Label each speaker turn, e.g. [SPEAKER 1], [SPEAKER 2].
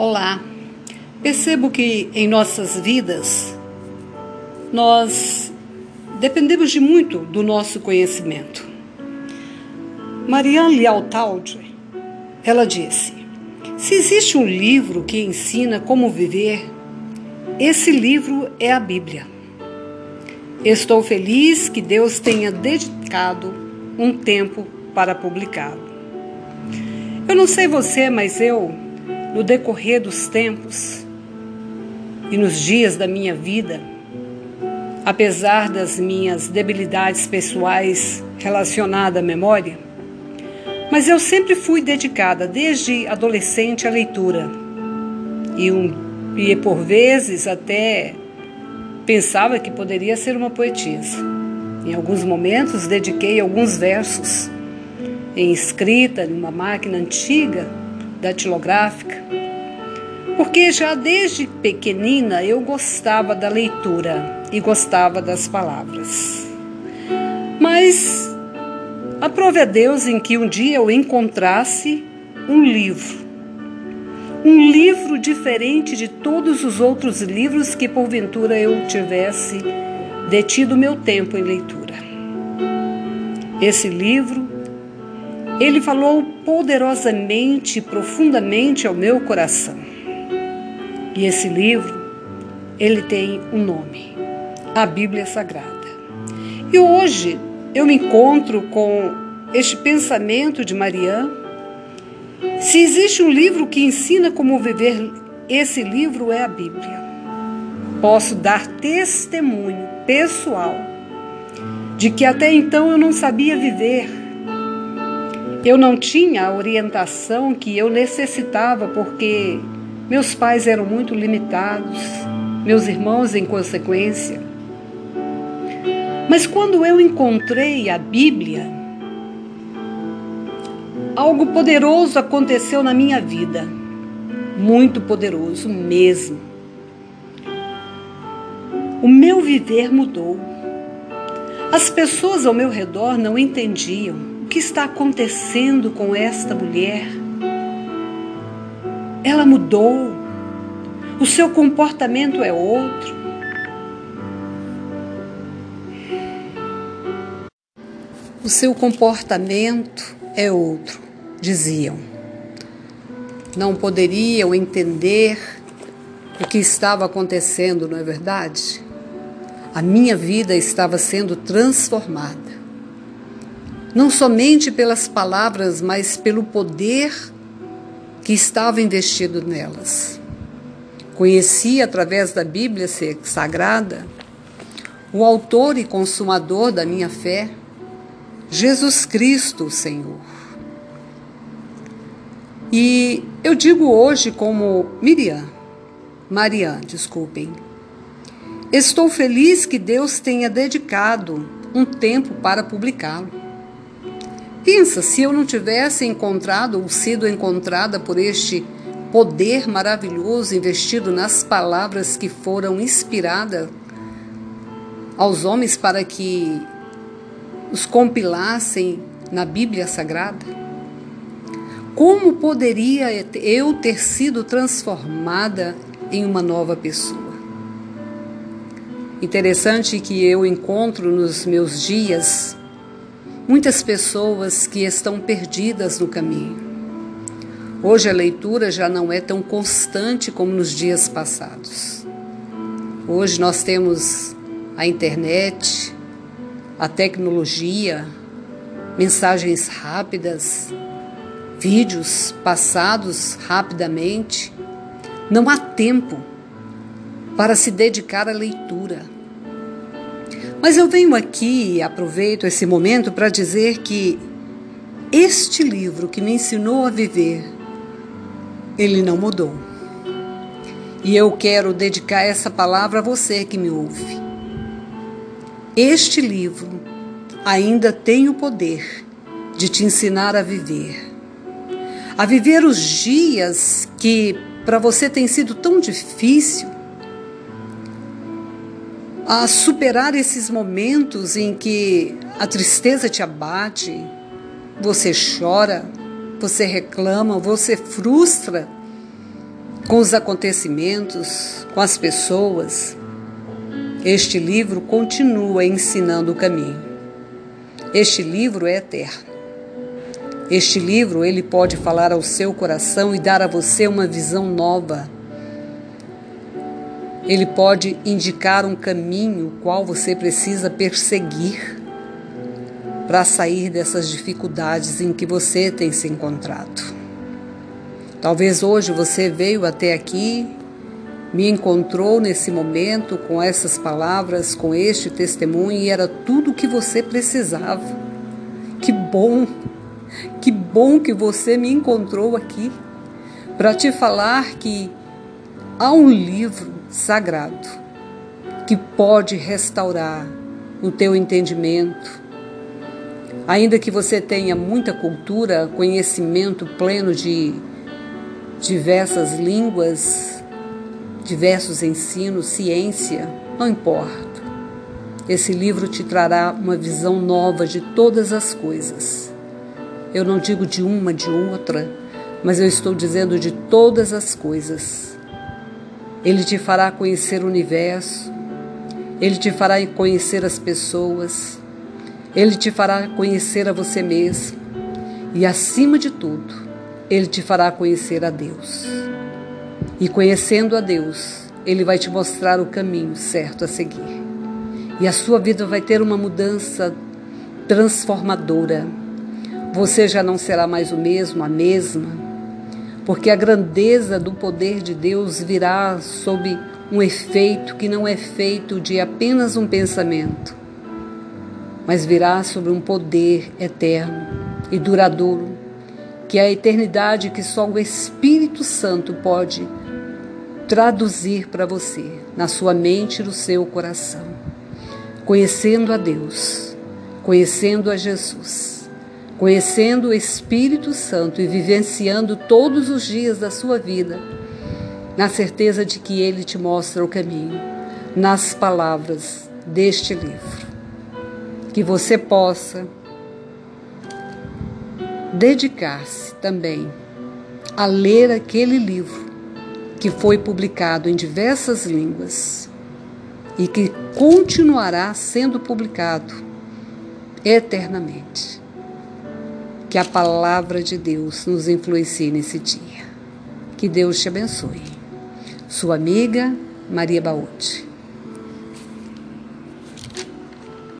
[SPEAKER 1] Olá. Percebo que em nossas vidas nós dependemos de muito do nosso conhecimento. Marianne Lialtaldi, ela disse: Se existe um livro que ensina como viver, esse livro é a Bíblia. Estou feliz que Deus tenha dedicado um tempo para publicá-lo. Eu não sei você, mas eu no decorrer dos tempos e nos dias da minha vida, apesar das minhas debilidades pessoais relacionadas à memória, mas eu sempre fui dedicada, desde adolescente, à leitura. E, um, e por vezes até pensava que poderia ser uma poetisa. Em alguns momentos dediquei alguns versos em escrita, numa máquina antiga, datilográfica, porque já desde pequenina eu gostava da leitura e gostava das palavras. Mas aprove a Deus em que um dia eu encontrasse um livro. Um livro diferente de todos os outros livros que porventura eu tivesse detido meu tempo em leitura. Esse livro ele falou poderosamente, profundamente ao meu coração. E esse livro, ele tem um nome: a Bíblia Sagrada. E hoje eu me encontro com este pensamento de Marianne. Se existe um livro que ensina como viver, esse livro é a Bíblia. Posso dar testemunho pessoal de que até então eu não sabia viver eu não tinha a orientação que eu necessitava porque meus pais eram muito limitados, meus irmãos em consequência. Mas quando eu encontrei a Bíblia, algo poderoso aconteceu na minha vida. Muito poderoso mesmo. O meu viver mudou. As pessoas ao meu redor não entendiam que está acontecendo com esta mulher? Ela mudou. O seu comportamento é outro. O seu comportamento é outro, diziam. Não poderiam entender o que estava acontecendo, não é verdade? A minha vida estava sendo transformada não somente pelas palavras, mas pelo poder que estava investido nelas. Conheci através da Bíblia Sagrada o autor e consumador da minha fé, Jesus Cristo, o Senhor. E eu digo hoje como Miriam, Marian, desculpem. Estou feliz que Deus tenha dedicado um tempo para publicá-lo. Pensa se eu não tivesse encontrado ou sido encontrada por este poder maravilhoso investido nas palavras que foram inspiradas aos homens para que os compilassem na Bíblia Sagrada? Como poderia eu ter sido transformada em uma nova pessoa? Interessante que eu encontro nos meus dias muitas pessoas que estão perdidas no caminho. Hoje a leitura já não é tão constante como nos dias passados. Hoje nós temos a internet, a tecnologia, mensagens rápidas, vídeos passados rapidamente. Não há tempo para se dedicar à leitura. Mas eu venho aqui e aproveito esse momento para dizer que este livro que me ensinou a viver, ele não mudou. E eu quero dedicar essa palavra a você que me ouve. Este livro ainda tem o poder de te ensinar a viver. A viver os dias que para você tem sido tão difícil, a superar esses momentos em que a tristeza te abate, você chora, você reclama, você frustra com os acontecimentos, com as pessoas, este livro continua ensinando o caminho. Este livro é eterno. Este livro ele pode falar ao seu coração e dar a você uma visão nova. Ele pode indicar um caminho qual você precisa perseguir para sair dessas dificuldades em que você tem se encontrado. Talvez hoje você veio até aqui me encontrou nesse momento com essas palavras, com este testemunho e era tudo o que você precisava. Que bom, que bom que você me encontrou aqui para te falar que há um livro sagrado que pode restaurar o teu entendimento. Ainda que você tenha muita cultura, conhecimento pleno de diversas línguas, diversos ensinos, ciência, não importa. Esse livro te trará uma visão nova de todas as coisas. Eu não digo de uma, de outra, mas eu estou dizendo de todas as coisas. Ele te fará conhecer o universo, ele te fará conhecer as pessoas, ele te fará conhecer a você mesmo e, acima de tudo, ele te fará conhecer a Deus. E conhecendo a Deus, Ele vai te mostrar o caminho certo a seguir. E a sua vida vai ter uma mudança transformadora. Você já não será mais o mesmo, a mesma, porque a grandeza do poder de Deus virá sob um efeito que não é feito de apenas um pensamento, mas virá sobre um poder eterno e duradouro, que é a eternidade que só o Espírito Santo pode traduzir para você, na sua mente e no seu coração. Conhecendo a Deus, conhecendo a Jesus, conhecendo o Espírito Santo e vivenciando todos os dias da sua vida, na certeza de que Ele te mostra o caminho, nas palavras deste livro. Que você possa dedicar-se também a ler aquele livro que foi publicado em diversas línguas e que continuará sendo publicado eternamente. Que a palavra de Deus nos influencie nesse dia. Que Deus te abençoe. Sua amiga Maria Baúti.